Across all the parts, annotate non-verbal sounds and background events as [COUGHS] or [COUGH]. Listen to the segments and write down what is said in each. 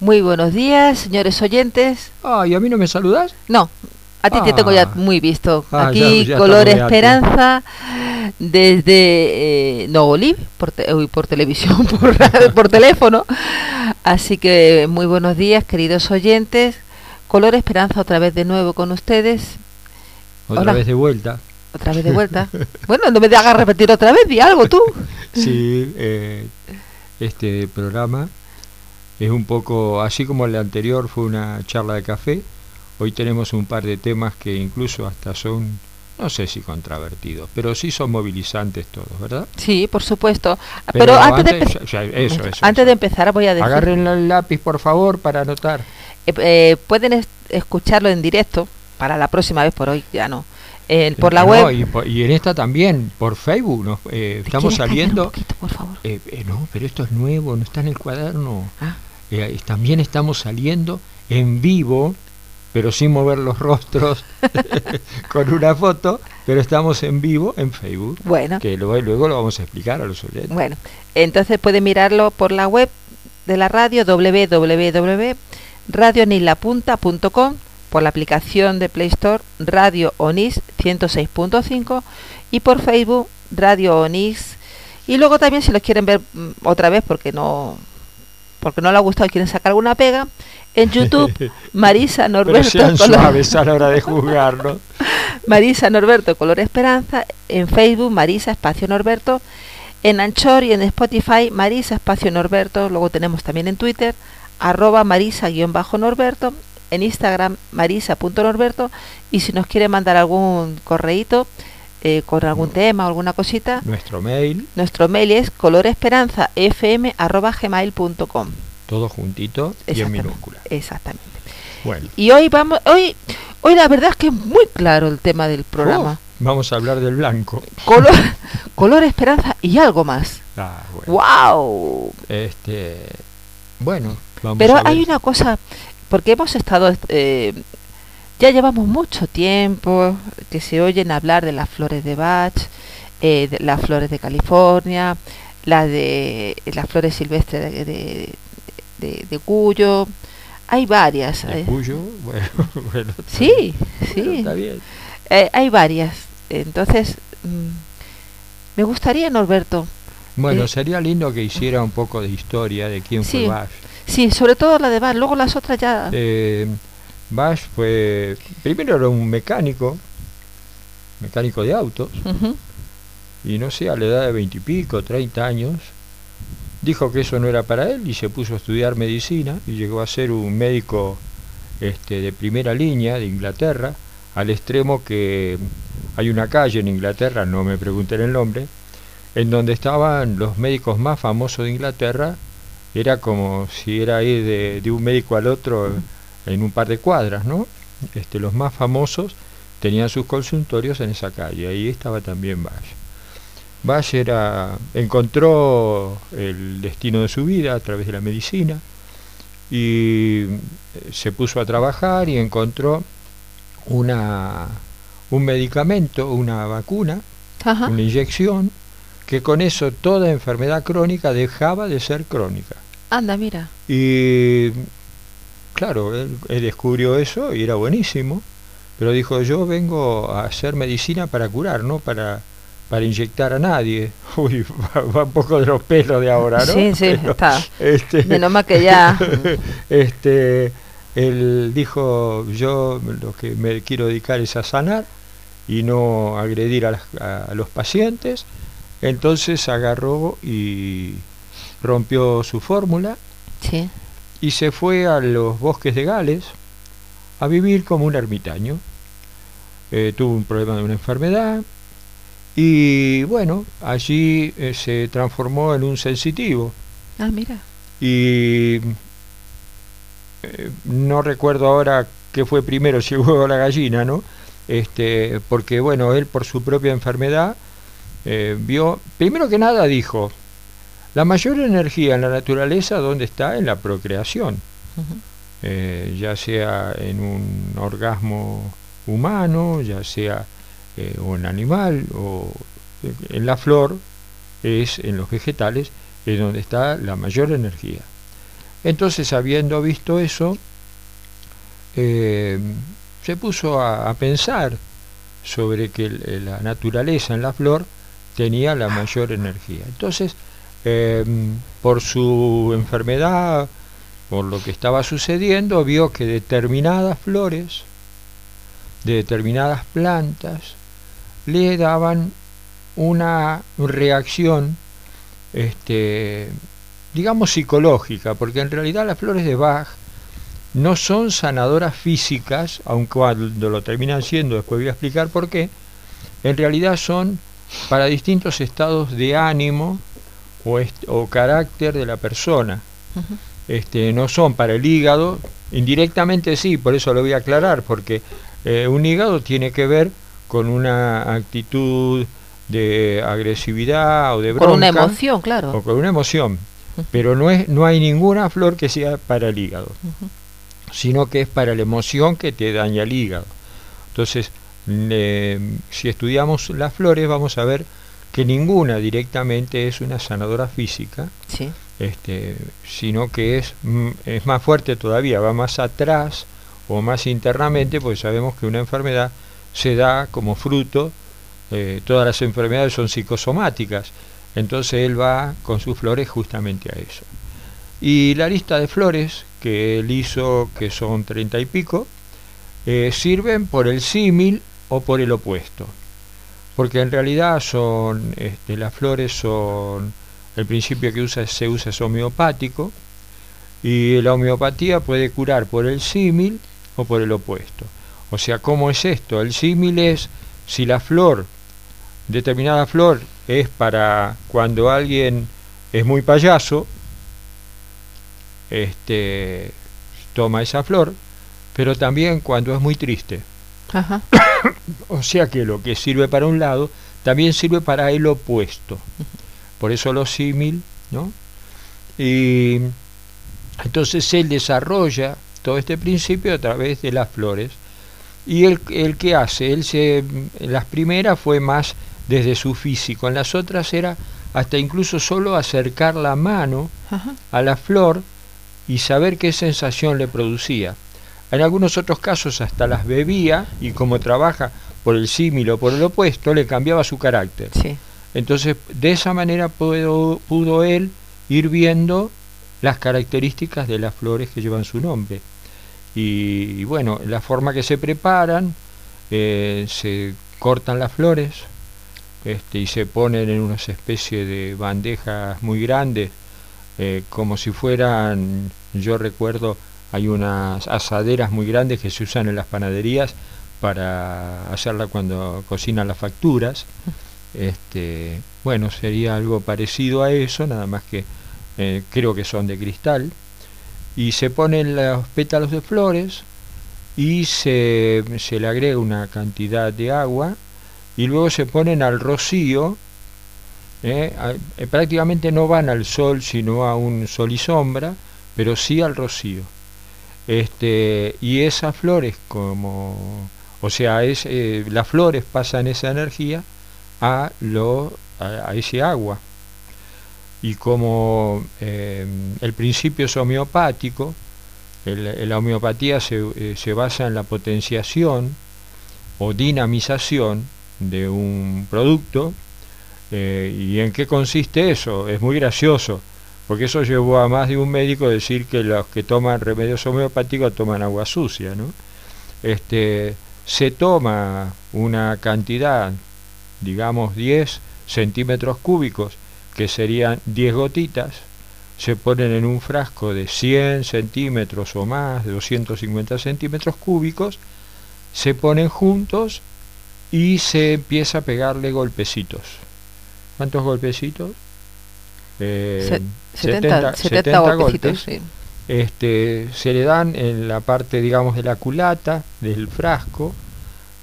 Muy buenos días, señores oyentes. Ah, ¿y a mí no me saludas? No, a ti te tengo ya Ah. muy visto. Ah, Aquí ya- ya Color Esperanza desde eh, Nogolib, por, te- uy, por televisión, [LAUGHS] por, por teléfono. Así que muy buenos días, queridos oyentes. Color Esperanza otra vez de nuevo con ustedes. Otra Hola. vez de vuelta. Otra vez de vuelta. bueno, no me hagas repetir otra vez, di algo tú. Sí, eh, este programa es un poco, así como el anterior fue una charla de café, hoy tenemos un par de temas que incluso hasta son, no sé si controvertidos, pero sí son movilizantes todos, ¿verdad? Sí, por supuesto. Pero, antes, de, empe- ya- ya- eso, eso, antes eso. de empezar voy a decir... Agarren el lápiz, por favor, para anotar. Eh, eh, pueden es- escucharlo en directo para la próxima vez, por hoy ya no. Eh, por la No, web. y, por- y en esta también, por Facebook, nos, eh, estamos ¿Quieres callar saliendo... Un poquito, por favor? Eh, eh, no, pero esto es nuevo, no está en el cuaderno. Ah, Eh, también estamos saliendo en vivo, pero sin mover los rostros, [LAUGHS] con una foto, pero estamos en vivo en Facebook, bueno, que luego, luego lo vamos a explicar a los oyentes. bueno. Entonces pueden mirarlo por la web de la radio www.radionilapunta.com por la aplicación de Play Store Radio Onix 106.5 y por Facebook Radio Onix y luego también si los quieren ver mm, otra vez porque no porque no le ha gustado y quieren sacar alguna pega en YouTube [LAUGHS] Marisa pero Norberto sean Color- suaves a la hora de juzgarlo. [LAUGHS] Marisa Norberto Color Esperanza, en Facebook Marisa Espacio Norberto, en Anchor y en Spotify Marisa Espacio Norberto, luego tenemos también en Twitter arroba Marisa-Norberto, en Instagram Marisa.norberto y si nos quiere mandar algún correíto eh, con algún tema o alguna cosita, Nuestro mail, nuestro mail es coloresperanzafm.gmail.com todo juntito y en minúscula. Exactamente. Bueno, Y hoy vamos, hoy, hoy la verdad es que es muy claro el tema del programa. oh, vamos a hablar del blanco. color, [LAUGHS] color esperanza y algo más. Ah, bueno. ¡Wow! Este, bueno, vamos Pero a ver. hay una cosa, porque hemos estado, eh, ya llevamos mucho tiempo que se oyen hablar de las flores de Bach, eh, de las flores de California, la de las flores silvestres de, de, de- de Cuyo. Hay varias. ¿De eh. Cuyo? [LAUGHS] Bueno, bueno, Sí, bien. Bueno, sí. está bien. Eh, hay varias. Entonces, mm, me gustaría, Norberto, Bueno, Eh, sería lindo que hiciera un poco de historia de quién Sí. fue Bach. sí, sobre todo la de Bach, luego las otras ya... Bach fue, primero era un mecánico, mecánico de autos, y no sé, a la edad de veintipico, treinta años, dijo que eso no era para él y se puso a estudiar medicina y llegó a ser un médico este, de primera línea de Inglaterra, al extremo que hay una calle en Inglaterra, no me pregunten el nombre, en donde estaban los médicos más famosos de Inglaterra, era como si era ir de, de un médico al otro en un par de cuadras, ¿no? Este, los más famosos tenían sus consultorios en esa calle, ahí estaba también Bach. Bach era, encontró el destino de su vida a través de la medicina y eh, se puso a trabajar y encontró una, un medicamento, una vacuna, Ajá. una inyección, que con eso toda enfermedad crónica dejaba de ser crónica. Anda, mira. Y claro, él, él descubrió eso y era buenísimo, pero dijo, yo vengo a hacer medicina para curar, no para, para inyectar a nadie. [LAUGHS] Uy, va, va un poco de los pelos de ahora, ¿no? Sí, sí, Pero, está. este, Menos mal que ya... [LAUGHS] este, él dijo, yo lo que me quiero dedicar es a sanar y no agredir a, las- a los pacientes. Entonces agarró y rompió su fórmula Sí. Y se fue a los bosques de Gales a vivir como un ermitaño. Eh, tuvo un problema de una enfermedad y bueno, allí eh, se transformó en un sensitivo Ah, mira. y eh, no recuerdo ahora qué fue primero, [LAUGHS] si huevo o la gallina, ¿no? Este, porque bueno, él por su propia enfermedad vio, primero que nada dijo, la mayor energía en la naturaleza, ¿dónde está? En la procreación. Eh, ya sea en un orgasmo humano, ya sea eh, un animal o eh, en la flor, es en los vegetales, es donde está la mayor energía. Entonces, habiendo visto eso, eh, se puso a, pensar sobre que la naturaleza en la flor tenía la mayor energía. Entonces, em, por su enfermedad, por lo que estaba sucediendo, vio que determinadas flores de determinadas plantas le daban una reacción este, digamos psicológica, porque en realidad las flores de Bach no son sanadoras físicas, aunque cuando lo terminan siendo, después voy a explicar por qué, en realidad son para distintos estados de ánimo o, o carácter de la persona. este, no son para el hígado, indirectamente sí, por eso lo voy a aclarar, porque eh, un hígado tiene que ver con una actitud de agresividad o de bronca. Con una emoción, claro. O con una emoción. Pero no, es, no hay ninguna flor que sea para el hígado, sino que es para la emoción que te daña el hígado. Entonces, si estudiamos las flores, vamos a ver que ninguna directamente es una sanadora física, este, sino que es, mm, es más fuerte todavía, va más atrás o más internamente, porque sabemos que una enfermedad se da como fruto, eh, todas las enfermedades son psicosomáticas, entonces él va con sus flores justamente a eso. Y la lista de flores que él hizo, que son treinta y pico, eh, sirven por el símil o por el opuesto. Porque en realidad son, este, las flores son, el principio que usa, se usa es homeopático, y la homeopatía puede curar por el símil o por el opuesto. O sea, ¿cómo es esto? El símil es si la flor, determinada flor, es para cuando alguien es muy payaso, este, toma esa flor, pero también cuando es muy triste. [COUGHS] o sea que lo que sirve para un lado también sirve para el opuesto. Por eso lo símil, ¿no? Y entonces él desarrolla todo este principio a través de las flores. Y el, el que hace, él se, en las primeras fue más desde su físico, en las otras era hasta incluso solo acercar la mano a la flor y saber qué sensación le producía. En algunos otros casos hasta las bebía y como trabaja por el símil o por el opuesto, le cambiaba su carácter. Entonces, de esa manera pudo, pudo él ir viendo las características de las flores que llevan su nombre. Y, bueno, la forma que se preparan, eh, se cortan las flores este, y se ponen en unas especie de bandejas muy grandes, eh, como si fueran, yo recuerdo, hay unas asaderas muy grandes que se usan en las panaderías para hacerla cuando cocinan las facturas. Este, bueno, sería algo parecido a eso, nada más que eh, creo que son de cristal, y se ponen los pétalos de flores y se, se le agrega una cantidad de agua y luego se ponen al rocío, eh, eh, prácticamente no van al sol sino a un sol y sombra, pero sí al rocío. Este, y esas flores como, o sea, es, las flores pasan esa energía a, lo, a ese agua y como eh, el principio es homeopático, la homeopatía se, eh, se, basa en la potenciación o dinamización de un producto. Eh, ¿Y en qué consiste eso? Es muy gracioso, porque eso llevó a más de un médico a decir que los que toman remedios homeopáticos toman agua sucia. ¿no? Este, se toma una cantidad, digamos 10 centímetros cúbicos, que serían 10 gotitas, se ponen en un frasco de 100 centímetros o más, de 250 centímetros cúbicos, se ponen juntos y se empieza a pegarle golpecitos. ¿Cuántos golpecitos? Eh, 70, 70, golpes. Este, se le dan en la parte, digamos, de la culata del frasco,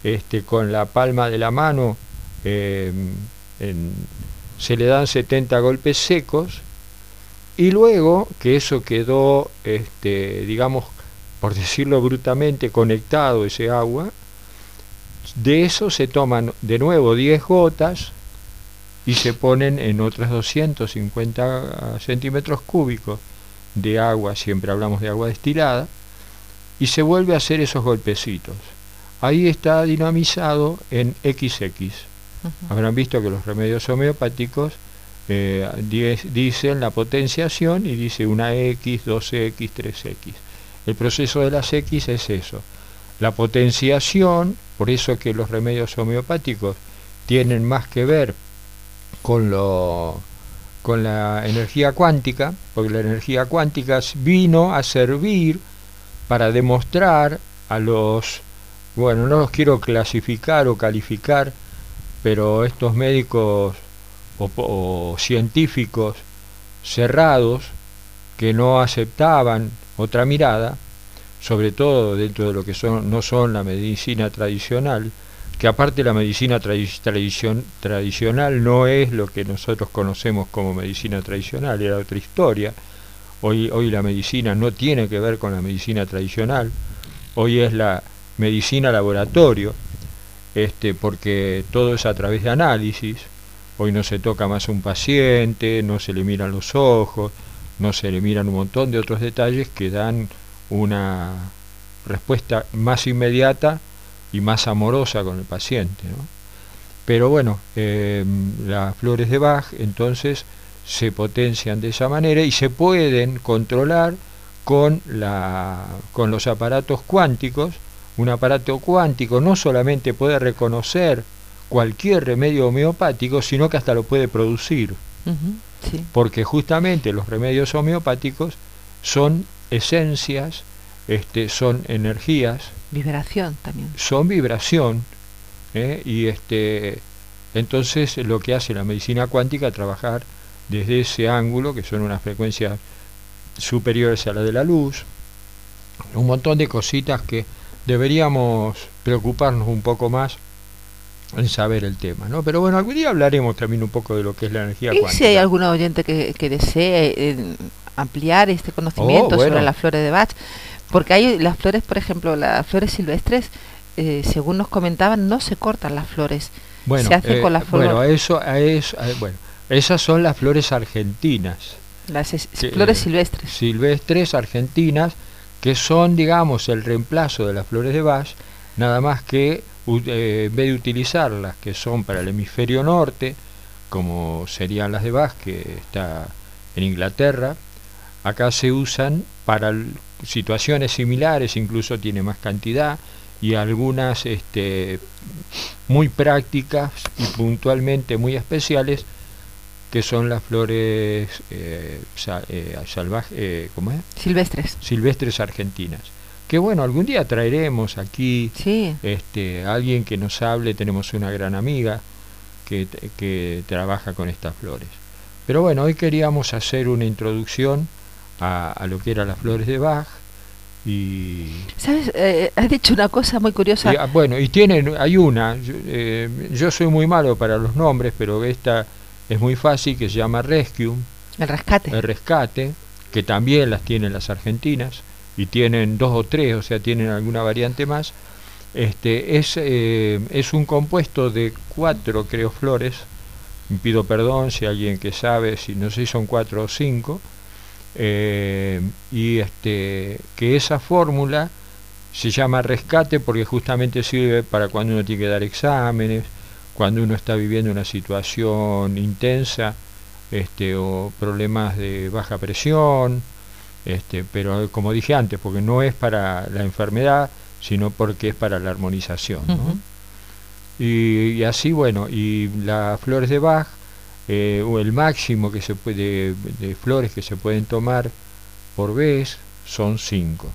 este, con la palma de la mano eh, en, se le dan 70 golpes secos y luego que eso quedó, este, digamos, por decirlo brutamente, conectado ese agua, de eso se toman de nuevo 10 gotas y se ponen en otras 250 centímetros cúbicos de agua, siempre hablamos de agua destilada, y se vuelve a hacer esos golpecitos. Ahí está dinamizado en XX. Habrán visto que los remedios homeopáticos eh, dicen la potenciación y dice una X, 2X, 3X. El proceso de las X es eso. La potenciación, por eso que los remedios homeopáticos tienen más que ver con lo con la energía cuántica, porque la energía cuántica vino a servir para demostrar a los, bueno, no los quiero clasificar o calificar, pero estos médicos o, científicos cerrados que no aceptaban otra mirada, sobre todo dentro de lo que son, no son la medicina tradicional, que aparte la medicina tradicional no es lo que nosotros conocemos como medicina tradicional, era otra historia. Hoy, hoy la medicina no tiene que ver con la medicina tradicional, hoy es la medicina laboratorio, este, porque todo es a través de análisis, hoy no se toca más un paciente, no se le miran los ojos, no se le miran un montón de otros detalles que dan una respuesta más inmediata y más amorosa con el paciente. Pero bueno, em, las flores de Bach entonces se potencian de esa manera y se pueden controlar con, la, con los aparatos cuánticos. Un aparato cuántico no solamente puede reconocer cualquier remedio homeopático, sino que hasta lo puede producir. Porque justamente los remedios homeopáticos son esencias, este, son energías Vibración también. Son vibración. ¿eh? Y este, entonces lo que hace la medicina cuántica es trabajar desde ese ángulo, que son unas frecuencias superiores a la de la luz, un montón de cositas que deberíamos preocuparnos un poco más en saber el tema, ¿no? Pero bueno, algún día hablaremos también un poco de lo que es la energía ¿Y cuántica. si hay algún oyente que, que desee eh, ampliar este conocimiento oh, sobre las flores de Bach, porque hay las flores, por ejemplo, las flores silvestres, eh, según nos comentaban, no se cortan las flores. Bueno, se hace con eh, las flores. Bueno, eso, eso, bueno, esas son las flores argentinas. Las flores silvestres. Silvestres argentinas, que son, digamos, el reemplazo de las flores de Bach, nada más que eh, en vez de utilizarlas, que son para el hemisferio norte, como serían las de Bach, que está en Inglaterra, acá se usan para situaciones similares, incluso tiene más cantidad y algunas este, muy prácticas y puntualmente muy especiales que son las flores eh, eh, eh silvestres. Silvestres argentinas. Que bueno algún día traeremos aquí este alguien que nos hable. Tenemos una gran amiga que, que trabaja con estas flores. Pero bueno hoy queríamos hacer una introducción a, lo que eran las flores de Bach. Y, ¿Sabes? Eh, has dicho una cosa muy curiosa. Ah, bueno, y tienen, hay una, eh, yo, soy muy malo para los nombres, pero esta es muy fácil, que se llama Rescue. El rescate. El rescate, que también las tienen las argentinas, y tienen dos o tres, o sea, tienen alguna variante más. Este, es, eh, es un compuesto de cuatro, creo, flores. Pido perdón si alguien que sabe, si no sé si son cuatro o cinco eh, y este, que esa fórmula se llama rescate porque justamente sirve para cuando uno tiene que dar exámenes, cuando uno está viviendo una situación intensa este, o problemas de baja presión, este, pero como dije antes, porque no es para la enfermedad, sino porque es para la armonización. y, así, bueno, y las flores de Bach eh, o el máximo que se puede, de flores que se pueden tomar por vez son 5.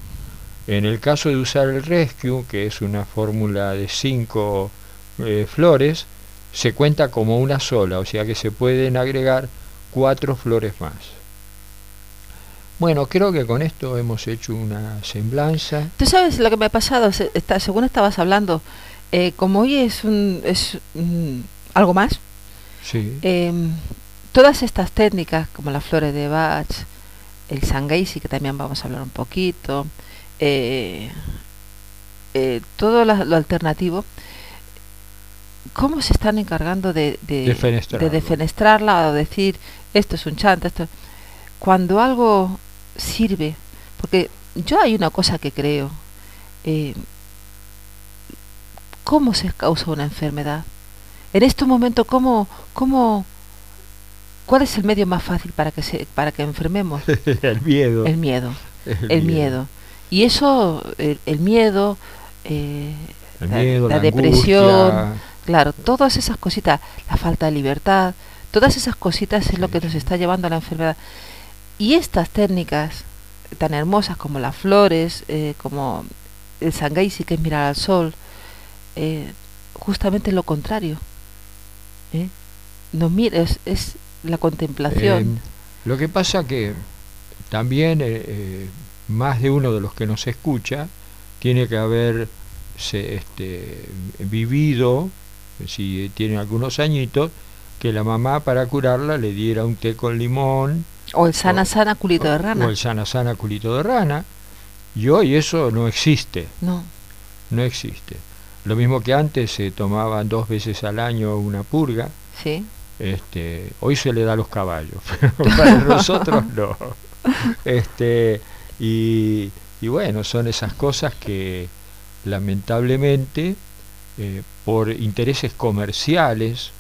En el caso de usar el Rescue, que es una fórmula de 5 eh, flores, se cuenta como una sola, o sea que se pueden agregar 4 flores más. Bueno, creo que con esto hemos hecho una semblanza. ¿Tú sabes lo que me ha pasado? según estabas hablando, eh, como hoy es, un, es algo más, Em, todas estas técnicas, como las flores de Bach, el Sangaisi, que también vamos a hablar un poquito, eh, eh, todo lo, alternativo, ¿cómo se están encargando de, de, defenestrarla o decir esto es un chanta? Esto... Cuando algo sirve, porque yo hay una cosa que creo, eh, ¿cómo se causa una enfermedad? En este momento, ¿cómo, cómo, ¿cuál es el medio más fácil para que, se, para que enfermemos? [LAUGHS] el miedo. El miedo, el, miedo. Y eso, el, miedo, eh, la, depresión, claro, todas esas cositas, la falta de libertad, todas esas cositas es lo que nos está llevando a la enfermedad. Y estas técnicas tan hermosas como las flores, eh, como el sangaisi que es mirar al sol, eh, justamente lo contrario. ¿Eh? Nos mires, es la contemplación. Em, lo que pasa que también más de uno de los que nos escucha tiene que haber este, vivido, si tiene algunos añitos, que la mamá para curarla le diera un té con limón. O el sana sana culito de rana. O el sana sana culito de rana. Y hoy eso no existe. No. No existe. Lo mismo que antes se tomaban dos veces al año una purga. Sí. Este, hoy se le da a los caballos, [LAUGHS] pero [LAUGHS] para nosotros no. Este, y, y, bueno, son esas cosas que lamentablemente eh, por intereses comerciales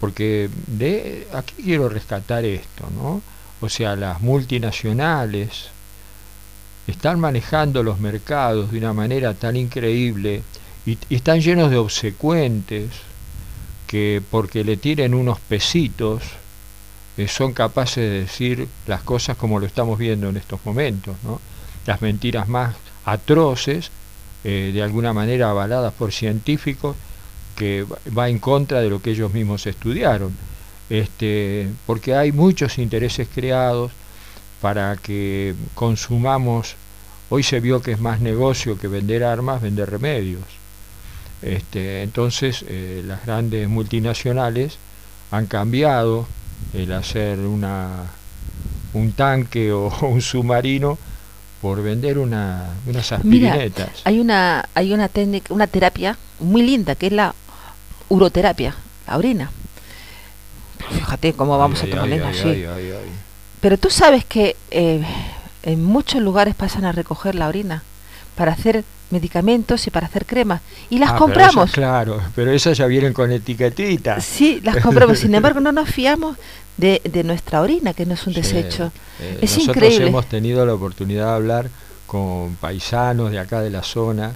porque de aquí quiero rescatar esto, ¿no? O sea, las multinacionales están manejando los mercados de una manera tan increíble y, están llenos de obsecuentes que porque le tiren unos pesitos eh, son capaces de decir las cosas como lo estamos viendo en estos momentos, ¿no? Las mentiras más atroces, eh, de alguna manera avaladas por científicos, que va en contra de lo que ellos mismos estudiaron, este, porque hay muchos intereses creados para que consumamos, hoy se vio que es más negocio que vender armas, vender remedios. Este, entonces eh, las grandes multinacionales han cambiado el hacer una, un tanque o [LAUGHS] un submarino por vender una, unas aspirinetas. hay una hay una técnica, una terapia muy linda que es la uroterapia, la orina. Fíjate cómo vamos a tomar. Pero tú sabes que eh, en muchos lugares pasan a recoger la orina para hacer medicamentos y para hacer cremas. Y las ah, compramos. claro, pero esas ya vienen con etiquetita. Sí, las [LAUGHS] compramos. Sin embargo, no nos fiamos de, de nuestra orina, que no es un desecho. Eh, es nosotros hemos tenido la oportunidad de hablar con paisanos de acá de la zona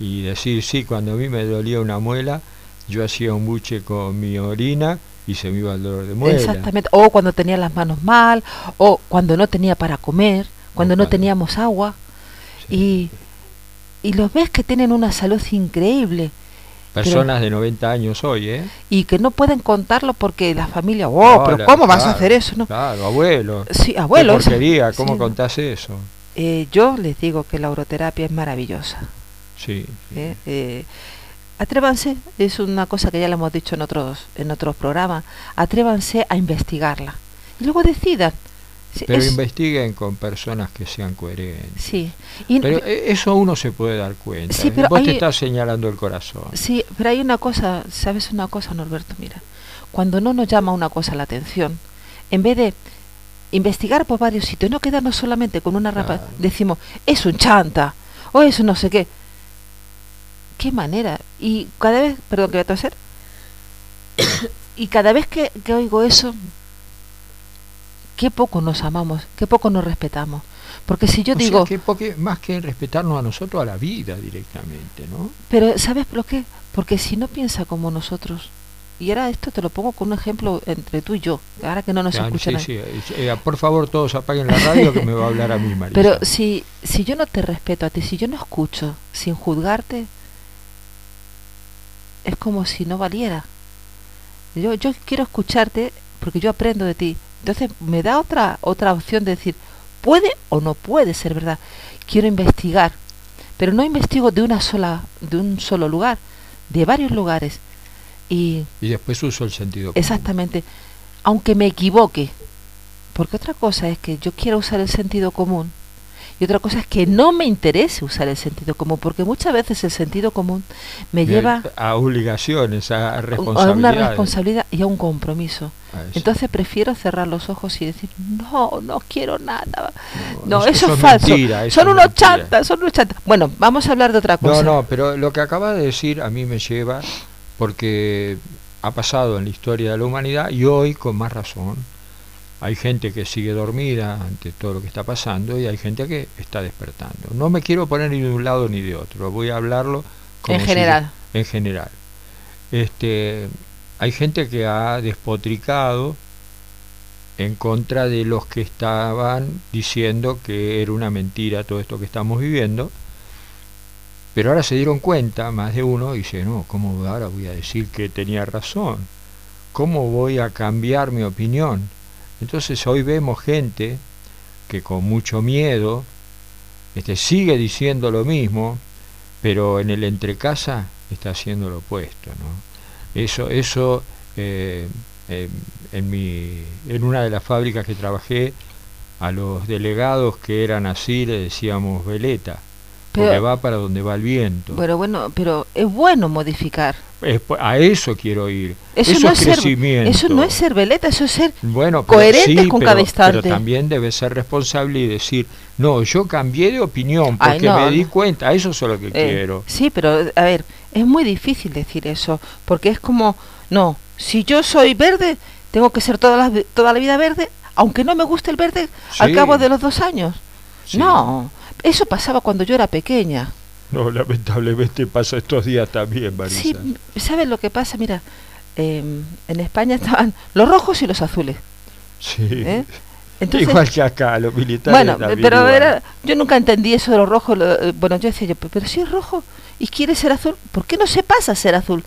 y decir, sí, cuando a mí me dolía una muela, yo hacía un buche con mi orina y se me iba el dolor de muela. Exactamente, o cuando tenía las manos mal, o cuando no tenía para comer, cuando no teníamos agua. Y, y los ves que tienen una salud increíble. Personas de 90 años hoy, ¿eh? Y que no pueden contarlo porque la familia, oh, pero ¿cómo vas a hacer eso? No? Claro, abuelo. Sí, abuelo. ¿Qué porquería? ¿Cómo contás eso? Eh, yo les digo que la uroterapia es maravillosa. Sí. ¿Eh? eh atrévanse, es una cosa que ya le hemos dicho en otros, en otros programas, atrévanse a investigarla y luego decidan. Pero investiguen con personas que sean coherentes. Sí. pero e, eso uno se puede dar cuenta. Sí, pero Vos te estás señalando el corazón. Sí, pero hay una cosa, ¿sabes una cosa, Norberto? Mira, cuando no nos llama una cosa la atención, en vez de investigar por varios sitios, no quedarnos solamente con una rapa, decimos, es un chanta, o es no sé qué qué manera. Y cada vez, perdón, que voy a toser. [COUGHS] y cada vez que, oigo eso, qué poco nos amamos, qué poco nos respetamos. Porque si yo digo... que más que respetarnos a nosotros, a la vida directamente, ¿no? Pero ¿sabes por qué? Porque si no piensa como nosotros, y ahora esto te lo pongo con un ejemplo entre tú y yo, ahora que no nos escuchan. Sí, sí. Eh, por favor, todos apaguen la radio que me va a hablar a mí, [LAUGHS] Marisa. Pero si, si yo no te respeto a ti, si yo no escucho sin juzgarte, es como si no valiera. Yo, yo quiero escucharte porque yo aprendo de ti. Entonces me da otra, otra opción de decir, puede o no puede ser verdad. Quiero investigar, pero no investigo de una sola, de un solo lugar, de varios lugares. Y, y después uso el sentido común. Exactamente. Aunque me equivoque, porque otra cosa es que yo quiero usar el sentido común y otra cosa es que no me interese usar el sentido común, porque muchas veces el sentido común me lleva a obligaciones, a a responsabilidades. una responsabilidad y a un compromiso. A. Entonces prefiero cerrar los ojos y decir, no, no quiero nada. No, No, eso- es falso. mentira, eso son es unos chantas, son unos chantas. Bueno, vamos a hablar de otra No, cosa. no, pero lo que acaba de decir a mí me lleva porque ha pasado en la historia de la humanidad y hoy con más razón. Hay gente que sigue dormida ante todo lo que está pasando y hay gente que está despertando. No me quiero poner ni de un lado ni de otro, voy a hablarlo como En si- general. en general. Este, hay gente que ha despotricado en contra de los que estaban diciendo que era una mentira todo esto que estamos viviendo. Pero ahora se dieron cuenta, más de uno, y dice, no, ¿cómo ahora voy a decir que tenía razón? ¿Cómo voy a cambiar mi opinión? Entonces hoy vemos gente que con mucho miedo este, sigue diciendo lo mismo, pero en el entrecasa está haciendo lo opuesto. ¿no? Eso, eso eh, en, mi, en una de las fábricas que trabajé, a los delegados que eran así le decíamos veleta, porque Pero- va para donde va el viento. Bueno, bueno, pero es bueno modificar. Es a eso quiero ir. Eso, Eso, no es ser, crecimiento. eso no es ser veleta, eso es ser Bueno, pero coherentes sí, con pero- cada instante. Pero también debe ser responsable y decir, no, yo cambié de opinión Ay, porque no, me di cuenta, eso es lo que Eh, quiero. Sí, pero a ver, es muy difícil decir eso, porque es como, no, si yo soy verde, tengo que ser toda la, toda la vida verde, aunque no me guste el verde al Sí. cabo de los dos años. Sí. No, eso pasaba cuando yo era pequeña. No, lamentablemente pasa estos días también, Marisa. Sí, ¿sabes lo que pasa? Mira, eh, en España estaban los rojos y los azules. Sí. ¿eh? Entonces, Igual que acá, los militares bueno, también pero era, yo nunca entendí eso de los rojos. lo- eh, bueno, yo decía yo, "Pero- pero si es rojo y quiere ser azul, ¿por qué no se pasa a ser azul?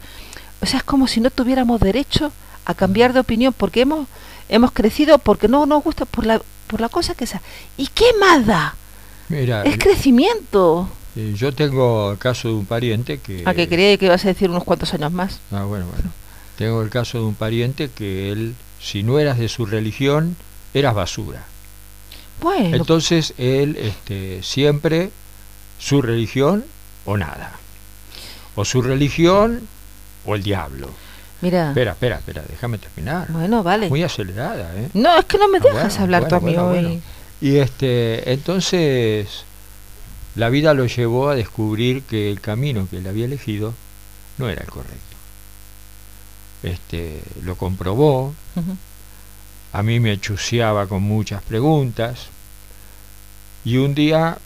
O sea, es como si no tuviéramos derecho a cambiar de opinión porque hemos hemos crecido porque no nos gusta por la por la cosa que sea. ¿Y qué más da? Mira, Es crecimiento. eh, yo tengo el caso de un pariente que... A que creía que ibas a decir unos cuantos años más. Ah, bueno, bueno. Tengo el caso de un pariente que él, si no eras de su religión, eras basura. Bueno, Entonces él este, siempre su religión o nada. O su religión o el diablo. Mira. Espera, espera, espera, déjame terminar. Bueno, vale. Muy acelerada, ¿eh? No, es que no me Ah, dejas bueno, hablar tú a bueno, mí bueno, hoy. bueno. Y este, entonces la vida lo llevó a descubrir que el camino que él había elegido no era el correcto. Este, lo comprobó, a mí me chuceaba con muchas preguntas y un día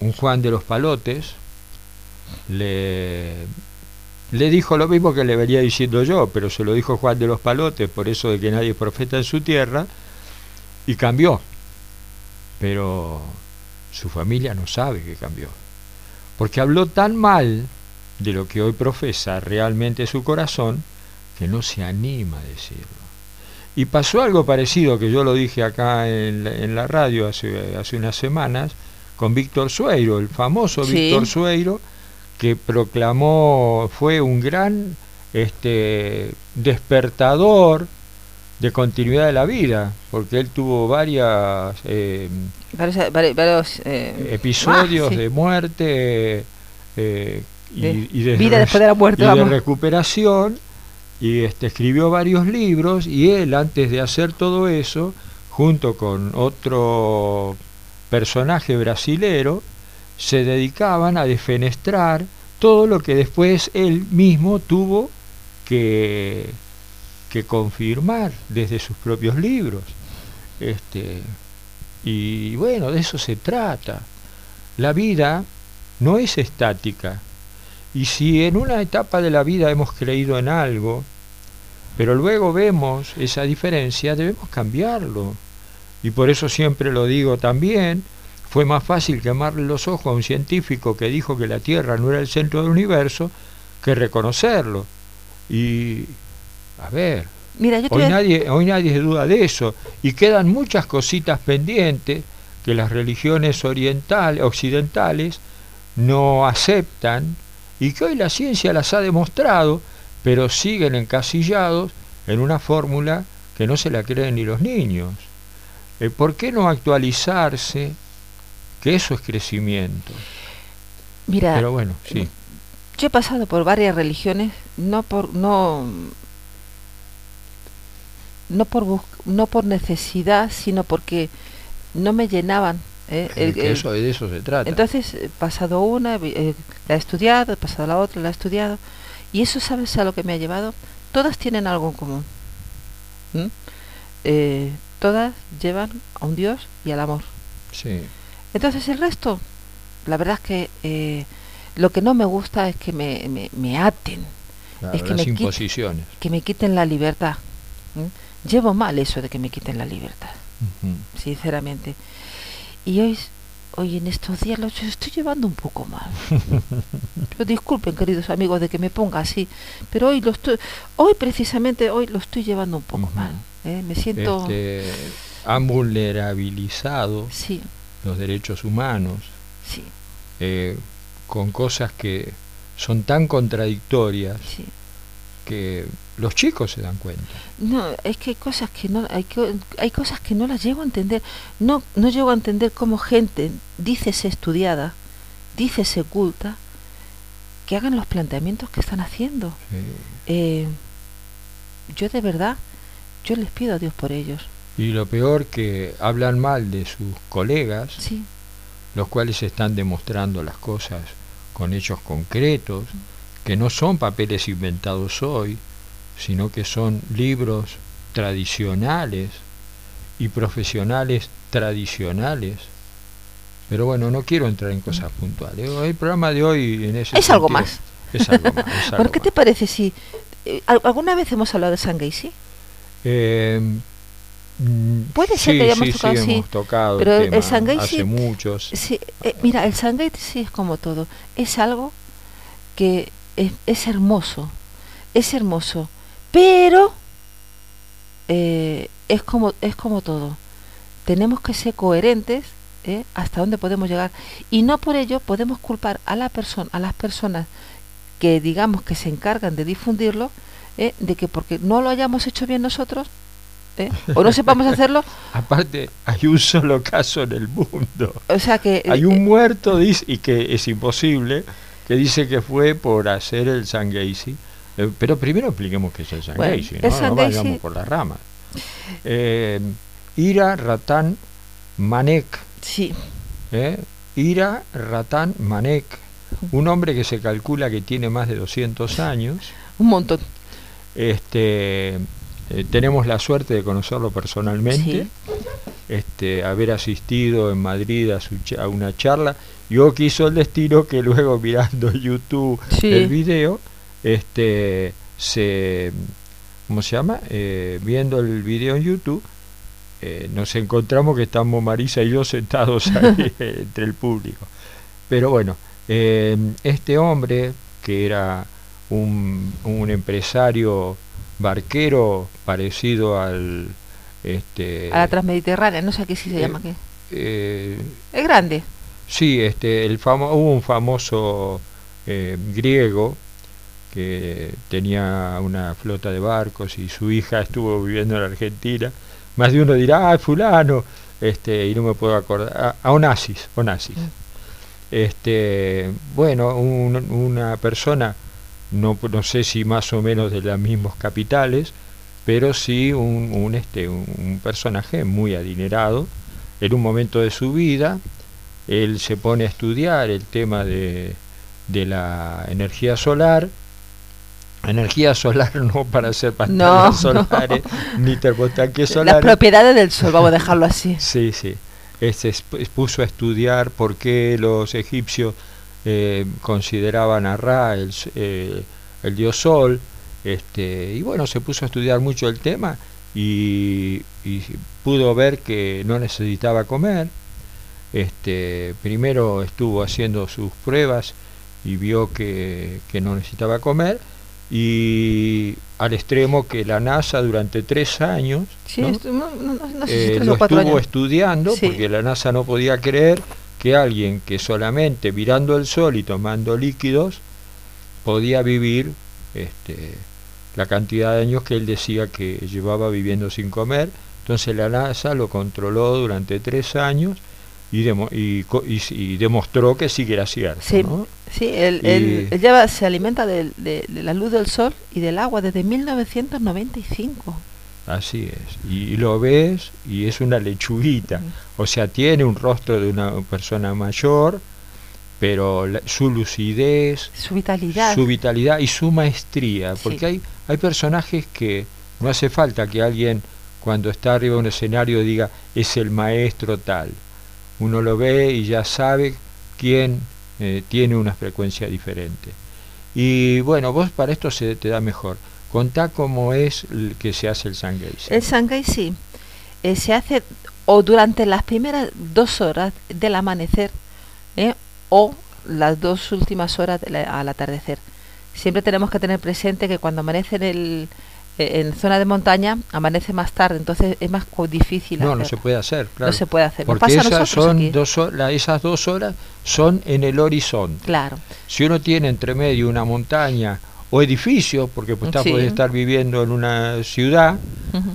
un Juan de los Palotes le, le dijo lo mismo que le venía diciendo yo, pero se lo dijo Juan de los Palotes por eso de que nadie es profeta en su tierra y cambió. Pero su familia no sabe que cambió, porque habló tan mal de lo que hoy profesa realmente su corazón que no se anima a decirlo. Y pasó algo parecido que yo lo dije acá en, la- en la radio hace, hace unas semanas con Víctor Sueiro, el famoso Sí. Víctor Sueiro, que proclamó, fue un gran este, despertador de continuidad de la vida, porque él tuvo varias eh, Varios, vari- varios, eh, episodios ah, sí. de muerte eh, y, De y de vida re- después de la muerte, y de recuperación y este escribió varios libros y él antes de hacer todo eso junto con otro personaje brasilero se dedicaban a defenestrar todo lo que después él mismo tuvo que, que confirmar desde sus propios libros. Este y bueno de eso se trata. La vida no es estática. Y si en una etapa de la vida hemos creído en algo, pero luego vemos esa diferencia, debemos cambiarlo. Y por eso siempre lo digo también, fue más fácil quemarle los ojos a un científico que dijo que la Tierra no era el centro del universo que reconocerlo. Y, a ver, Mira, yo Hoy a- nadie, hoy nadie duda de eso. Y quedan muchas cositas pendientes que las religiones orientales, occidentales no aceptan y que hoy la ciencia las ha demostrado, pero siguen encasillados en una fórmula que no se la creen ni los niños. Eh, ¿Por qué no actualizarse que eso es crecimiento. Mira, Pero bueno, sí. yo he pasado por varias religiones, no por no no por bus- no por necesidad, sino porque no me llenaban. ¿eh? El- el- eso, de eso se trata. Entonces, he pasado una, eh, la he estudiado, he pasado la otra, la he estudiado, y eso, ¿sabes a lo que me ha llevado? Todas tienen algo en común. ¿Mm? Eh, todas llevan a un Dios y al amor. sí. Entonces, el resto, la verdad es que eh, lo que no me gusta es que me, me, me aten, Claro, es que las me imposiciones. que me quiten la libertad. ¿Mm? Llevo mal eso de que me quiten la libertad Ujú. sinceramente. Y hoy, hoy en estos días lo estoy llevando un poco mal. [LAUGHS] Pero disculpen, queridos amigos, de que me ponga así, pero hoy lo estoy, hoy precisamente hoy lo estoy llevando un poco mal. ¿eh? Me siento, Este, han vulnerabilizado sí, los derechos humanos sí, eh, con cosas que son tan contradictorias sí. que los chicos se dan cuenta. No, es que hay cosas que no, hay, hay cosas que no las llego a entender. No, no llego a entender cómo gente, dícese estudiada, dícese culta, que hagan los planteamientos que están haciendo. Sí. Eh, yo de verdad, yo les pido a Dios por ellos. Y lo peor que hablan mal de sus colegas, Sí, los cuales están demostrando las cosas con hechos concretos, que no son papeles inventados hoy, sino que son libros tradicionales y profesionales tradicionales. Pero bueno, no quiero entrar en cosas puntuales. El programa de hoy en ese es algo sentido más. Es algo más. es [LAUGHS] ¿Por algo qué te parece si eh, al- alguna vez hemos hablado de San Gacy? Eh, Puede ser sí, que hayamos sí, tocado, sí, sí. hemos tocado Pero el el Shanghái hace sí- muchos. Sí, eh, mira, el San Gacy es como todo. Es algo que es, es hermoso. Es hermoso. Pero eh, es como es como todo. Tenemos que ser coherentes ¿eh? hasta dónde podemos llegar y no por ello podemos culpar a la persona a las personas que digamos que se encargan de difundirlo ¿eh? de que porque no lo hayamos hecho bien nosotros ¿eh? o no sepamos hacerlo [LAUGHS] Aparte, hay un solo caso en el mundo. o sea que Hay eh, un muerto, dice, y que es imposible, que dice que fue por hacer el Sangaisi. Eh, pero primero expliquemos qué es el Bueno, Sangaisi, el ¿no? No vayamos por las ramas. Eh, Ira Ratán Manek, sí ¿eh? Ira Ratán Manek, un hombre que se calcula que tiene más de 200 años. un montón Este, eh, tenemos la suerte de conocerlo personalmente, Sí. este, haber asistido en Madrid a, su a una charla. Yo quiso el destino que luego mirando [LAUGHS] YouTube Sí. el video, este, se, ¿cómo se llama? Eh, viendo el video en YouTube, eh, nos encontramos que estamos Marisa y yo sentados ahí [LAUGHS] entre el público. Pero bueno, eh, este hombre que era un, un empresario barquero parecido al este a la transmediterránea no sé qué si se eh, llama qué. eh, es grande. Sí este el famo hubo un famoso eh, griego que tenía una flota de barcos y su hija estuvo viviendo en Argentina. Más de uno dirá ah fulano este y no me puedo acordar. A, a Onassis Onassis. Mm. este bueno un- una persona no, no sé si más o menos de los mismos capitales, pero sí un, un, este, un, personaje muy adinerado. En un momento de su vida, él se pone a estudiar el tema de, de la energía solar. Energía solar [LAUGHS] no para hacer pantallas No, solares ni termotanques las solares. propiedades del sol vamos a dejarlo [LAUGHS] así Sí, sí. Este es- es- puso a estudiar por qué los egipcios eh, consideraban a Ra el, eh, el dios Sol. Este, y bueno, se puso a estudiar mucho el tema y, y pudo ver que no necesitaba comer. Este, primero estuvo haciendo sus pruebas y vio que, que no necesitaba comer y al extremo que la NASA durante tres años sí ¿no? eh, lo estuvo años estudiando Sí. porque la NASA no podía creer que alguien que solamente mirando el sol y tomando líquidos podía vivir este, la cantidad de años que él decía que llevaba viviendo sin comer. Entonces la NASA lo controló durante tres años y, demo- y, y, y demostró que sí que era cierto. Sí, ¿no? sí él, Y- él- él lleva- se alimenta de, de la luz del sol y del agua desde 1995. Así es. Y, y lo ves y es una lechuguita. O sea, tiene un rostro de una persona mayor, pero la- su lucidez, Su vitalidad. su vitalidad y su maestría. Sí. Porque hay, hay personajes que no hace falta que alguien cuando está arriba de un escenario diga es el maestro tal. Uno lo ve y ya sabe quién eh, tiene una frecuencia diferente. Y bueno, vos para esto se te da mejor. Contá cómo es el que se hace el Sanghaise. El Shanghai sí. eh, se hace o durante las primeras dos horas del amanecer ¿eh? o las dos últimas horas la- al atardecer. Siempre tenemos que tener presente que cuando amanece en, el, eh, en zona de montaña, amanece más tarde, entonces es más difícil. No, no hacer. se puede hacer, claro. No se puede hacer. Porque esas son dos horas, esas dos horas son en el horizonte. Claro. Si uno tiene entre medio una montaña o edificio, porque pues, está, Sí. puede estar viviendo en una ciudad,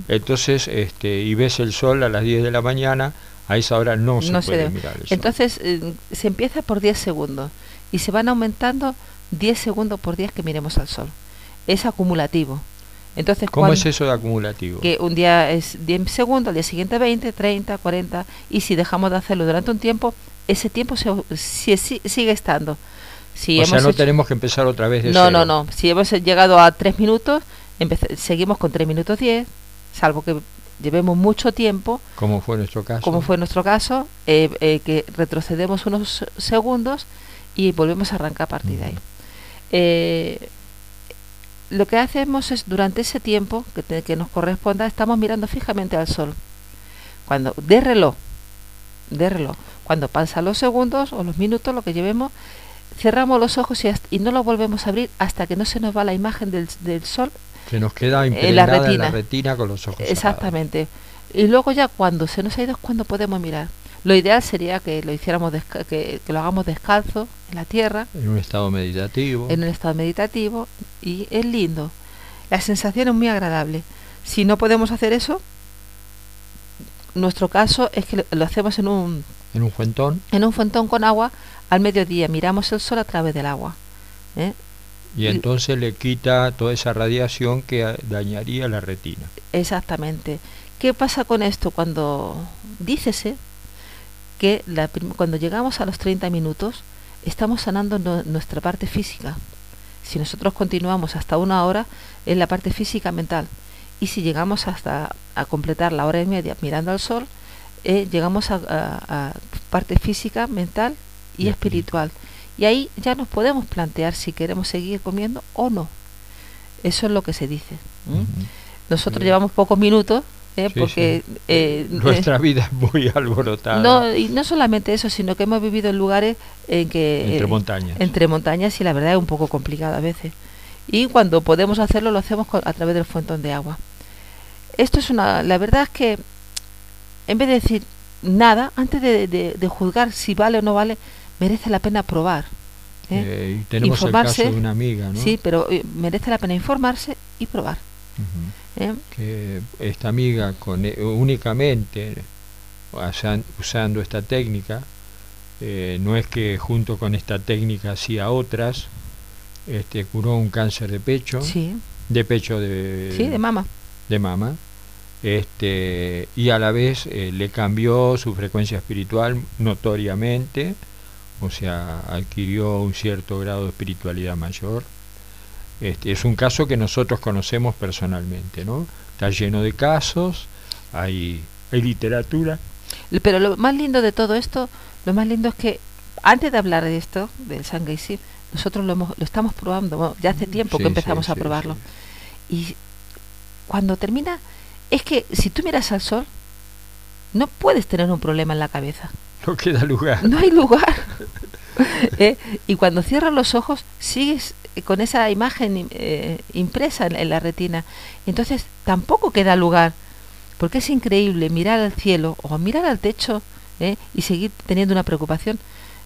entonces este y ves el sol a las 10 de la mañana, a esa hora no se No se puede debe. mirar el sol. Entonces eh, se empieza por 10 segundos y se van aumentando 10 segundos por día que miremos al sol. Es acumulativo. Entonces, ¿Cómo es eso de acumulativo? que un día es 10 segundos, al día siguiente 20, 30, 40 y si dejamos de hacerlo durante un tiempo, ese tiempo se, si- si- sigue estando. Si o sea, no hecho- tenemos que empezar otra vez de no, cero. no, no. Si hemos llegado a 3 minutos, empece- seguimos con 3 minutos 10, salvo que llevemos mucho tiempo, Como fue nuestro caso. como fue nuestro caso, eh, eh, que retrocedemos unos segundos y volvemos a arrancar a partir de ahí. Ujú. Eh, lo que hacemos es durante ese tiempo que, te- que nos corresponda, estamos mirando fijamente al sol. Cuando de reloj, de reloj, cuando pasan los segundos o los minutos, lo que llevemos, cerramos los ojos y, y no los volvemos a abrir hasta que no se nos va la imagen del, del sol Se nos queda En la impregnada en la retina. con los ojos cerrados. Exactamente. Y luego ya cuando se nos ha ido es cuando podemos mirar. Lo ideal sería que lo hiciéramos que, que lo hagamos descalzo en la tierra, En un estado meditativo. en un estado meditativo y es lindo. La sensación es muy agradable. Si no podemos hacer eso, nuestro caso es que lo- lo hacemos en un en un fuentón en un fontón con agua al mediodía, miramos el sol a través del agua. ¿eh? y Y- entonces le quita toda esa radiación que dañaría la retina. Exactamente. ¿Qué pasa con esto? Cuando dícese que la cuando llegamos a los 30 minutos estamos sanando no- nuestra parte física. Si nosotros continuamos hasta una hora es la parte física mental. Y si llegamos hasta a completar la hora y media mirando al sol, eh, llegamos a, a- a parte física, mental y espiritual. Y ahí ya nos podemos plantear si queremos seguir comiendo o no. Eso es lo que se dice. Nosotros llevamos pocos minutos, ¿eh? Sí, porque... sí. eh, [LAUGHS] Nuestra vida es muy alborotada no, y no solamente eso, sino que hemos vivido en lugares en que... entre eh, montañas. entre montañas y la verdad es un poco complicado a veces. Y cuando podemos hacerlo, lo hacemos co- a través del fuentón de agua. Esto es una... La verdad es que en vez de decir nada, antes de, de- de juzgar si vale o no vale, merece la pena probar. ¿eh? Eh, y tenemos el Informarse, caso de una amiga, ¿no? Sí, pero eh, merece la pena informarse y probar. ¿eh? que esta amiga con, e- únicamente usan- usando esta técnica, eh, no es que junto con esta técnica hacía otras, este, curó un cáncer de pecho, Sí, de pecho de, sí, de mama. de mama, este, y a la vez eh, le cambió su frecuencia espiritual notoriamente, o sea, adquirió un cierto grado de espiritualidad mayor. Este, es un caso que nosotros conocemos personalmente, ¿no? Está lleno de casos, hay, hay literatura. Pero lo más lindo de todo esto, lo más lindo es que antes de hablar de esto, del Sangaisi, nosotros lo, hemos, lo estamos probando, bueno, ya hace tiempo Sí, que empezamos sí, a sí, probarlo. Y cuando termina, es que si tú miras al sol, no puedes tener un problema en la cabeza. No queda lugar. No hay lugar. [LAUGHS] ¿Eh? Y cuando cierras los ojos, sigues eh, con esa imagen im- eh, impresa en, en la retina. Entonces tampoco queda lugar. Porque es increíble mirar al cielo o mirar al techo ¿eh? y seguir teniendo una preocupación.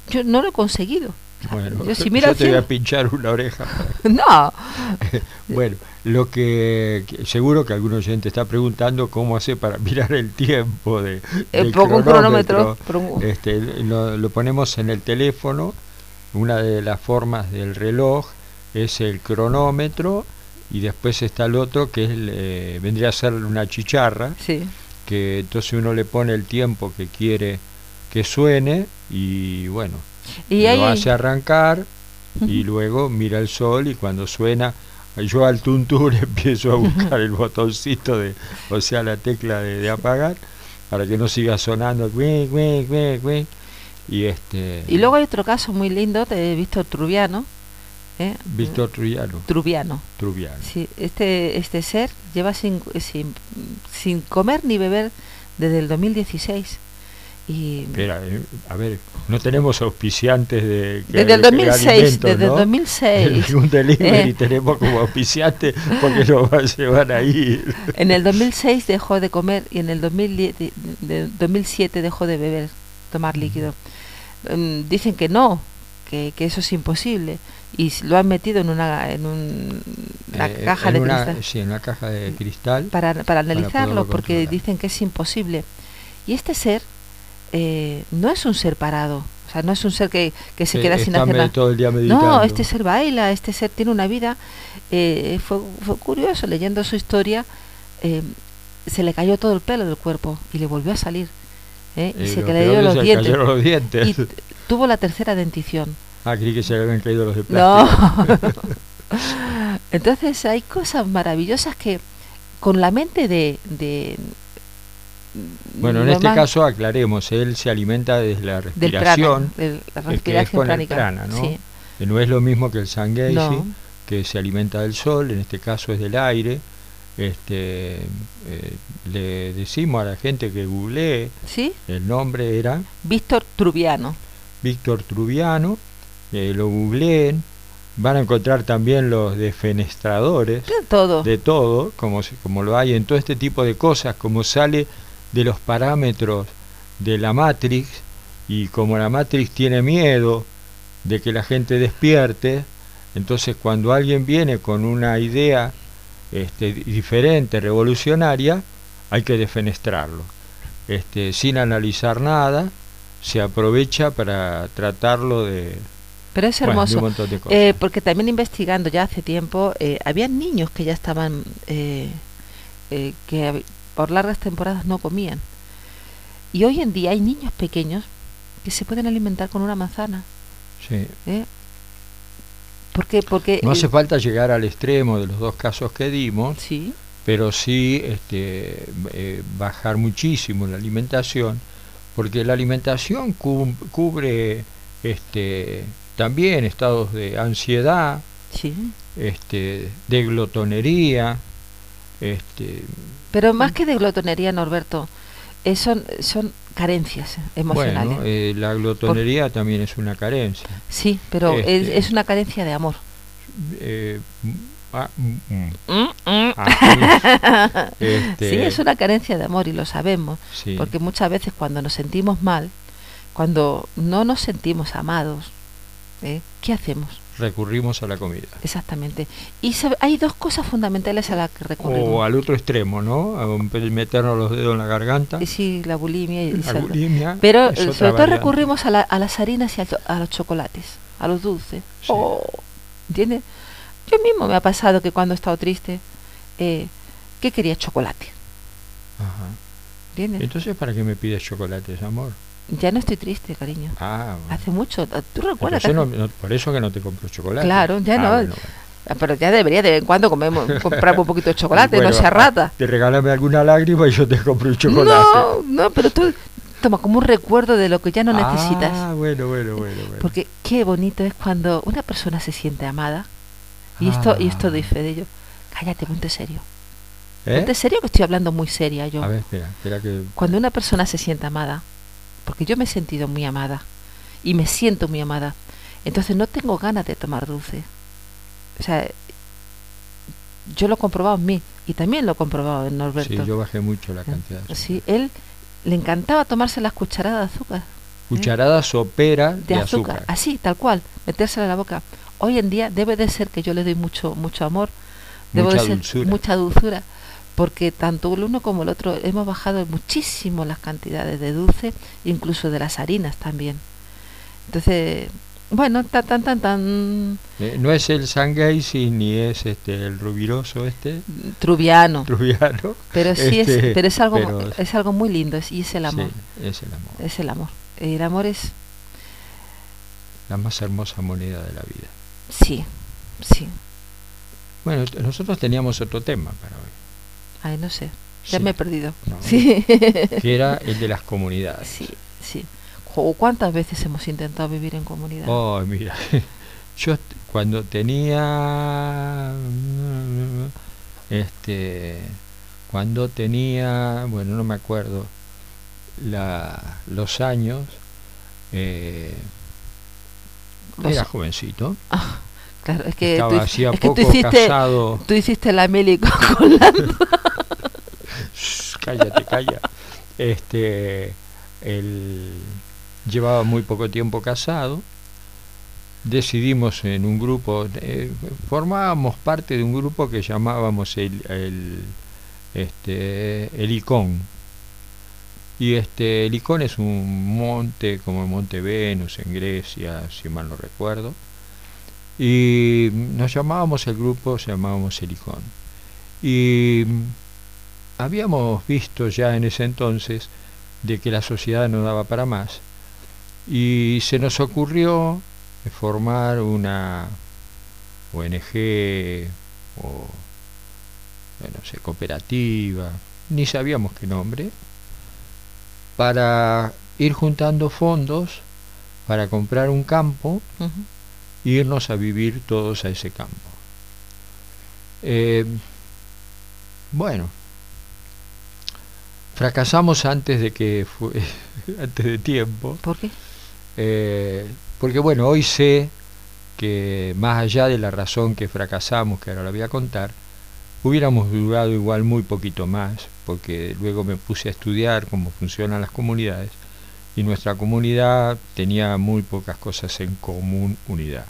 Yo no lo he conseguido. Bueno, yo si [LAUGHS] al te voy a pinchar una oreja. [LAUGHS] no. bueno, lo que, seguro que algún oyente está preguntando cómo hace para [LAUGHS] mirar el tiempo de, Eh, del un cronómetro, Este, lo, lo ponemos en el teléfono. Una de las formas del reloj es el cronómetro y después está el otro que es el, eh, vendría a ser una chicharra Sí. que entonces uno le pone el tiempo que quiere que suene y bueno Y lo hay, hace arrancar y luego mira el sol y cuando suena yo al tuntún [LAUGHS] empiezo a buscar el botoncito de o sea la tecla de, de apagar para que no siga sonando y este y luego hay otro caso muy lindo de Víctor Trubiano. ¿eh? Víctor Trubiano Trubiano. Trubiano Sí, este, este ser lleva sin, sin, sin comer ni beber desde el 2016. Y Espera, eh, a ver, no tenemos auspiciantes de que- desde el de 2006, alimentos, desde ¿no? el 2006. [LAUGHS] Un delivery Eh. tenemos como auspiciante porque nos va a llevar a ir. En el 2006 dejó de comer y en el 2010 de- de- 2007 dejó de beber, tomar líquido. Mm, dicen que no, que, que eso es imposible y lo han metido en una, en un- una Eh, caja en de una- cristal Sí, en una caja de cristal. para, para analizarlo poderlo porque dicen que es imposible. Y este ser eh, no es un ser parado, o sea, no es un ser que, que se Eh, queda sin hacer nada. todo el día. No, este ser baila, este ser tiene una vida. eh, fue, fue curioso, leyendo su historia, eh, se le cayó todo el pelo del cuerpo y le volvió a salir. Y se que le dio los dientes. cayeron los dientes. Y t- tuvo la tercera dentición. Ah, creí que se le habían caído los de plástico. No. [LAUGHS] Entonces hay cosas maravillosas que con la mente de... de Bueno, en este caso aclaremos, él se alimenta desde la del respiración, prana, de la que es respiración con el prana, ¿no? Sí. que no es lo mismo que el Sanghaisi, No. que se alimenta del sol, en este caso es del aire. Este, eh, le decimos a la gente que googlee, ¿Sí? el nombre era Víctor Trubiano. Víctor Trubiano, eh, lo googleen, van a encontrar también los defenestradores De todo. de todo, como, como lo hay en todo este tipo de cosas, como sale de los parámetros de la Matrix, y como la Matrix tiene miedo de que la gente despierte, entonces cuando alguien viene con una idea este, di- diferente, revolucionaria, hay que defenestrarlo. Este, sin analizar nada, se aprovecha para tratarlo de, Pero es hermoso. Eh, porque también investigando ya hace tiempo, eh, había niños que ya estaban, eh, eh, que por largas temporadas no comían. Y hoy en día hay niños pequeños que se pueden alimentar con una manzana. Sí. ¿eh? ¿Por qué? Porque... No hace falta llegar al extremo de los dos casos que dimos, Sí, pero sí este, eh, bajar muchísimo la alimentación, porque la alimentación cu- cubre este, también estados de ansiedad, sí. este, de glotonería, este, Pero más que de glotonería, Norberto, eh, son, son carencias emocionales. bueno, eh, la glotonería también es una carencia. sí, pero es, este- es una carencia de amor. Eh, ah, mm, mm, Mm, mm. ah, sí. [LAUGHS] Este, Sí, es una carencia de amor y lo sabemos. sí. Porque muchas veces cuando nos sentimos mal, cuando no nos sentimos amados, ¿eh? ¿qué hacemos? Recurrimos a la comida. Exactamente. Y hay dos cosas fundamentales a las que recurrimos. O al otro extremo, ¿no? A meternos los dedos en la garganta. Y sí, la bulimia y La bulimia Pero eh, sobre todo variante. recurrimos a, la- a las harinas y a, los chocolates, a los dulces. Sí. Oh, ¿Entiendes? Yo mismo me ha pasado que cuando he estado triste, eh, ¿qué quería? Chocolate. Ajá. ¿Entiendes? Entonces, ¿para qué me pides chocolates, amor? Ya no estoy triste, cariño. Ah, bueno. Hace mucho. ¿Tú Por recuerdas? eso, no- no- por eso que no te compro chocolate. Claro, ya Ah, no. bueno. Ah, Pero ya debería de vez en cuando comemos, [LAUGHS] comprar un poquito de chocolate, Bueno, no sea ah, rata. Te regálame alguna lágrima y yo te compro un chocolate. No, no, pero tú toma como un recuerdo de lo que ya no necesitas. Ah, bueno, bueno, bueno. bueno. Porque qué bonito es cuando una persona se siente amada. Y esto, y esto Ah. doy fe de ello. Cállate, ponte serio. ¿Eh? Ponte serio que estoy hablando muy seria yo. A ver, espera, espera que... Cuando una persona se siente amada, porque yo me he sentido muy amada y me siento muy amada, entonces no tengo ganas de tomar dulce. O sea, yo lo he comprobado en mí y también lo he comprobado en Norberto. Sí, yo bajé mucho la cantidad. de Sí, él le encantaba tomarse las cucharadas de azúcar. Cucharada sopera de, De azúcar, así, tal cual, metérsela en la boca. Hoy en día debe de ser que yo le doy mucho, mucho amor, Debo mucha de ser dulzura. mucha dulzura, porque tanto el uno como el otro hemos bajado muchísimo las cantidades de dulce, incluso de las harinas también. Entonces, bueno, tan tan tan tan Eh, no es el Sangaisi ni es este el rubiroso este, trubiano, [LAUGHS] trubiano. pero sí este, es, pero es algo pero- es algo muy lindo es- y es el amor, Sí, es el amor. es el amor. El amor es La más hermosa moneda de la vida. sí, sí. Bueno, nosotros teníamos otro tema para hoy. Ay, no sé. Ya Sí. me he perdido. No. Sí. que era el de las comunidades. sí, sí. Jo, ¿Cuántas veces hemos intentado vivir en comunidad? Oh, mira, [LAUGHS] yo cuando tenía, este, cuando tenía, bueno, no me acuerdo, la, los años, eh, era jovencito, Claro, es que, estaba tú, hacía es que tú poco hiciste, casado, tú hiciste la meli con, [LAUGHS] cállate, calla, este, él llevaba muy poco tiempo casado, decidimos en un grupo, eh, formábamos parte de un grupo que llamábamos el, el, este, el ICON. Y este, el ICON es un monte como el Monte Venus en Grecia, si mal no recuerdo. Y nos llamábamos el grupo, se llamábamos el ICON. Y habíamos visto ya en ese entonces de que la sociedad no daba para más. Y se nos ocurrió formar una ONG o no sé, cooperativa, ni sabíamos qué nombre, para ir juntando fondos para comprar un campo irnos a vivir todos a ese campo. Eh, bueno, fracasamos antes de que fue, [LAUGHS] antes de tiempo. ¿Por qué? Eh, porque bueno, hoy sé que más allá de la razón que fracasamos, que ahora la voy a contar, hubiéramos durado igual muy poquito más, porque luego me puse a estudiar cómo funcionan las comunidades y nuestra comunidad tenía muy pocas cosas en común unidad.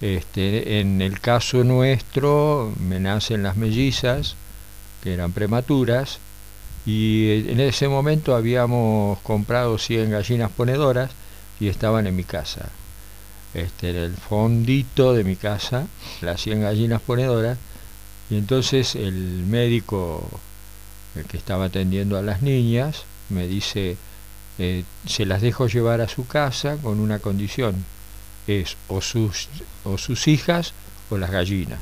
Este, en el caso nuestro me nacen las mellizas, que eran prematuras, y en ese momento habíamos comprado 100 gallinas ponedoras y estaban en mi casa. Este, en el fondito de mi casa, las 100 gallinas ponedoras, y entonces el médico el que estaba atendiendo a las niñas me dice, eh, se las dejo llevar a su casa con una condición, es o sus, o sus hijas o las gallinas.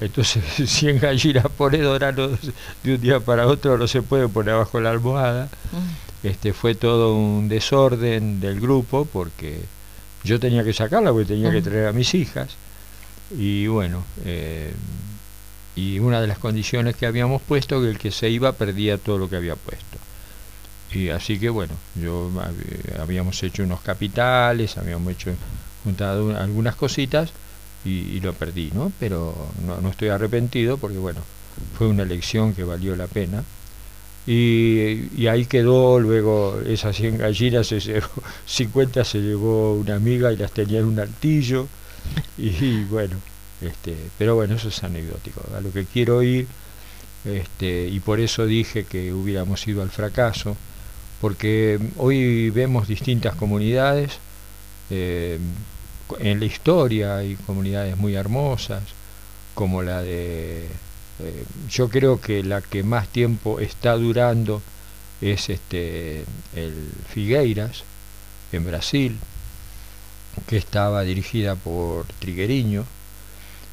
Entonces [LAUGHS] 100 gallinas ponedoras no- de un día para otro no se puede poner bajo la almohada. Mm. Este, fue todo un desorden del grupo porque yo tenía que sacarla porque tenía que Ujú. traer a mis hijas. Y bueno, eh, y una de las condiciones que habíamos puesto que el que se iba perdía todo lo que había puesto. Y así que bueno, yo hab- habíamos hecho unos capitales, habíamos hecho juntado un- algunas cositas y, y lo perdí, ¿no? Pero no, no estoy arrepentido porque bueno, fue una elección que valió la pena. Y, y ahí quedó, luego esas 100 gallinas, se llevó, [LAUGHS] 50 se llevó una amiga y las tenía en un altillo. [LAUGHS] Y, bueno, este, pero bueno, eso es anecdótico. A lo que quiero ir, este, y por eso dije que hubiéramos ido al fracaso, porque hoy vemos distintas comunidades, eh, en la historia hay comunidades muy hermosas, como la de eh, yo creo que la que más tiempo está durando es este el Figueiras en Brasil que estaba dirigida por Trigueriño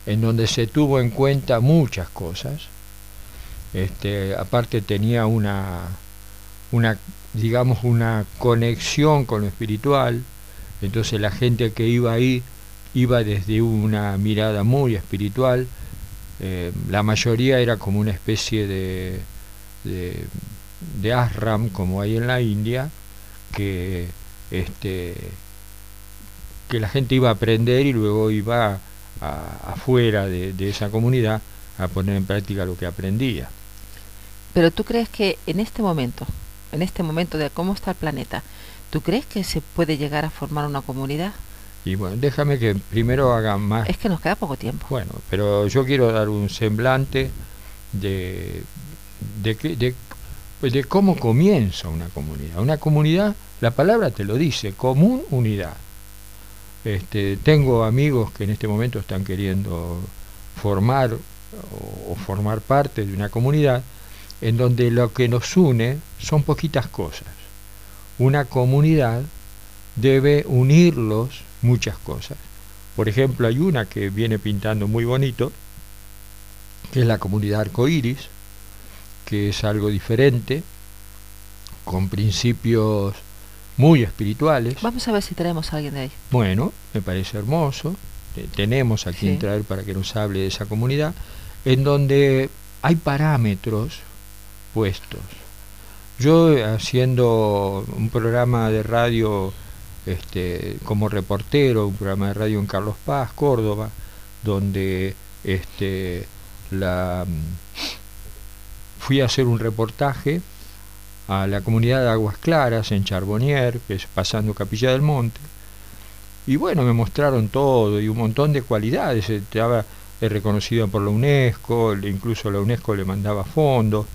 en donde se tuvo en cuenta muchas cosas. Este aparte tenía una una digamos una conexión con lo espiritual entonces la gente que iba ahí iba desde una mirada muy espiritual eh, la mayoría era como una especie de, de, ashram como hay en la India que este que la gente iba a aprender y luego iba a- afuera de, de esa comunidad a poner en práctica lo que aprendía. Pero tú crees que en este momento, en este momento de cómo está el planeta, ¿tú crees que se puede llegar a formar una comunidad? Y bueno, déjame que primero haga más. Es que nos queda poco tiempo. Bueno, pero yo quiero dar un semblante de, de, que- de, pues de cómo comienza una comunidad. Una comunidad, la palabra te lo dice, común unidad. Este, tengo amigos que en este momento están queriendo formar o, o formar parte de una comunidad en donde lo que nos une son poquitas cosas. Una comunidad debe unirlos muchas cosas. Por ejemplo, hay una que viene pintando muy bonito, que es la comunidad arcoíris, que es algo diferente, con principios muy espirituales. Vamos a ver si tenemos a alguien de ahí. Bueno, me parece hermoso. Te- Tenemos a quien Sí. traer para que nos hable de esa comunidad, en donde hay parámetros puestos. Yo eh, haciendo un programa de radio este, como reportero, un programa de radio en Carlos Paz, Córdoba, donde este, mm, fui a hacer un reportaje a la comunidad de Aguas Claras en Charbonnier, que es pasando Capilla del Monte. Y bueno, me mostraron todo y un montón de cualidades. Estaba reconocido por la UNESCO, incluso la UNESCO le mandaba fondos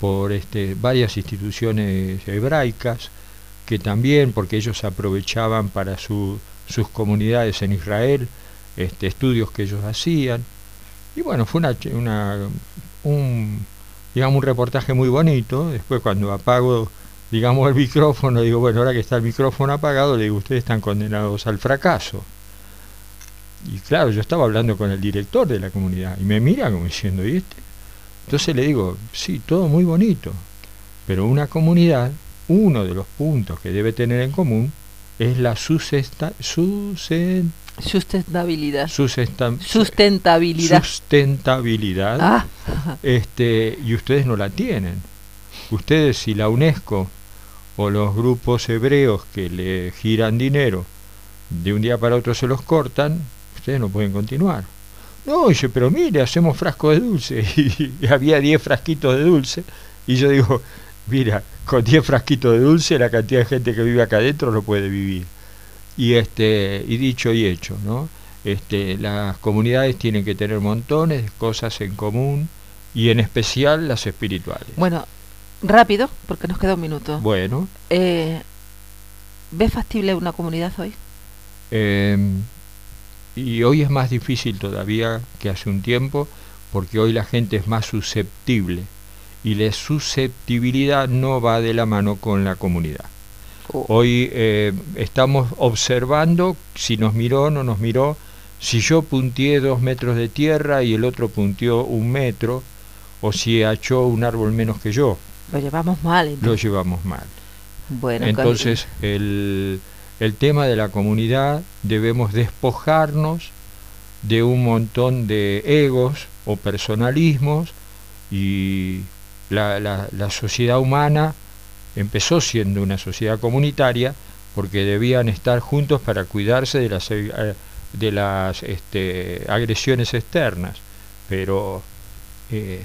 por este, varias instituciones hebraicas que también, porque ellos aprovechaban para su- sus comunidades en Israel, este, estudios que ellos hacían. Y bueno, fue una, una, un, digamos, un reportaje muy bonito. Después cuando apago, digamos, el micrófono, digo, bueno, ahora que está el micrófono apagado, le digo, ustedes están condenados al fracaso. Y claro, yo estaba hablando con el director de la comunidad y me mira como diciendo, ¿y este? Entonces le digo, sí, todo muy bonito, pero una comunidad, uno de los puntos que debe tener en común es la susesta, susen- Sustentabilidad. susesta- Sustentabilidad. sustentabilidad Ah, este, y ustedes no la tienen. Ustedes si la UNESCO o los grupos hebreos que le giran dinero de un día para otro se los cortan, ustedes no pueden continuar. No, dice, pero mire, hacemos frasco de dulce. [LAUGHS] Y, había 10 frasquitos de dulce. Y yo digo, mira, con 10 frasquitos de dulce la cantidad de gente que vive acá adentro no puede vivir. Y este, y dicho y hecho, ¿no? Este, las comunidades tienen que tener montones de cosas en común y en especial las espirituales. bueno, rápido, porque nos queda un minuto. Bueno, Eh, ¿Ves factible una comunidad hoy? eh, y hoy es más difícil todavía que hace un tiempo porque hoy la gente es más susceptible y la susceptibilidad no va de la mano con la comunidad. Hoy eh, estamos observando si nos miró o no nos miró, si yo punteé dos metros de tierra y el otro punteó un metro, o si echó un árbol menos que yo, Lo llevamos mal. lo llevamos mal. Bueno, Entonces, el, el tema de la comunidad debemos despojarnos de un montón de egos o personalismos y la, la- la sociedad humana empezó siendo una sociedad comunitaria porque debían estar juntos para cuidarse de las, eh, de las este, agresiones externas. Pero eh,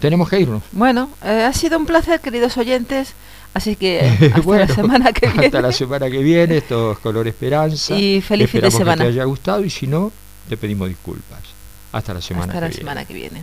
tenemos que irnos. Bueno, eh, ha sido un placer, queridos oyentes. Así que [LAUGHS] hasta Bueno, la semana que viene. Hasta la semana que viene, esto es Color Esperanza. Y feliz fin de semana. que te haya gustado y si no, te pedimos disculpas. Hasta la semana Hasta que la viene. semana que viene.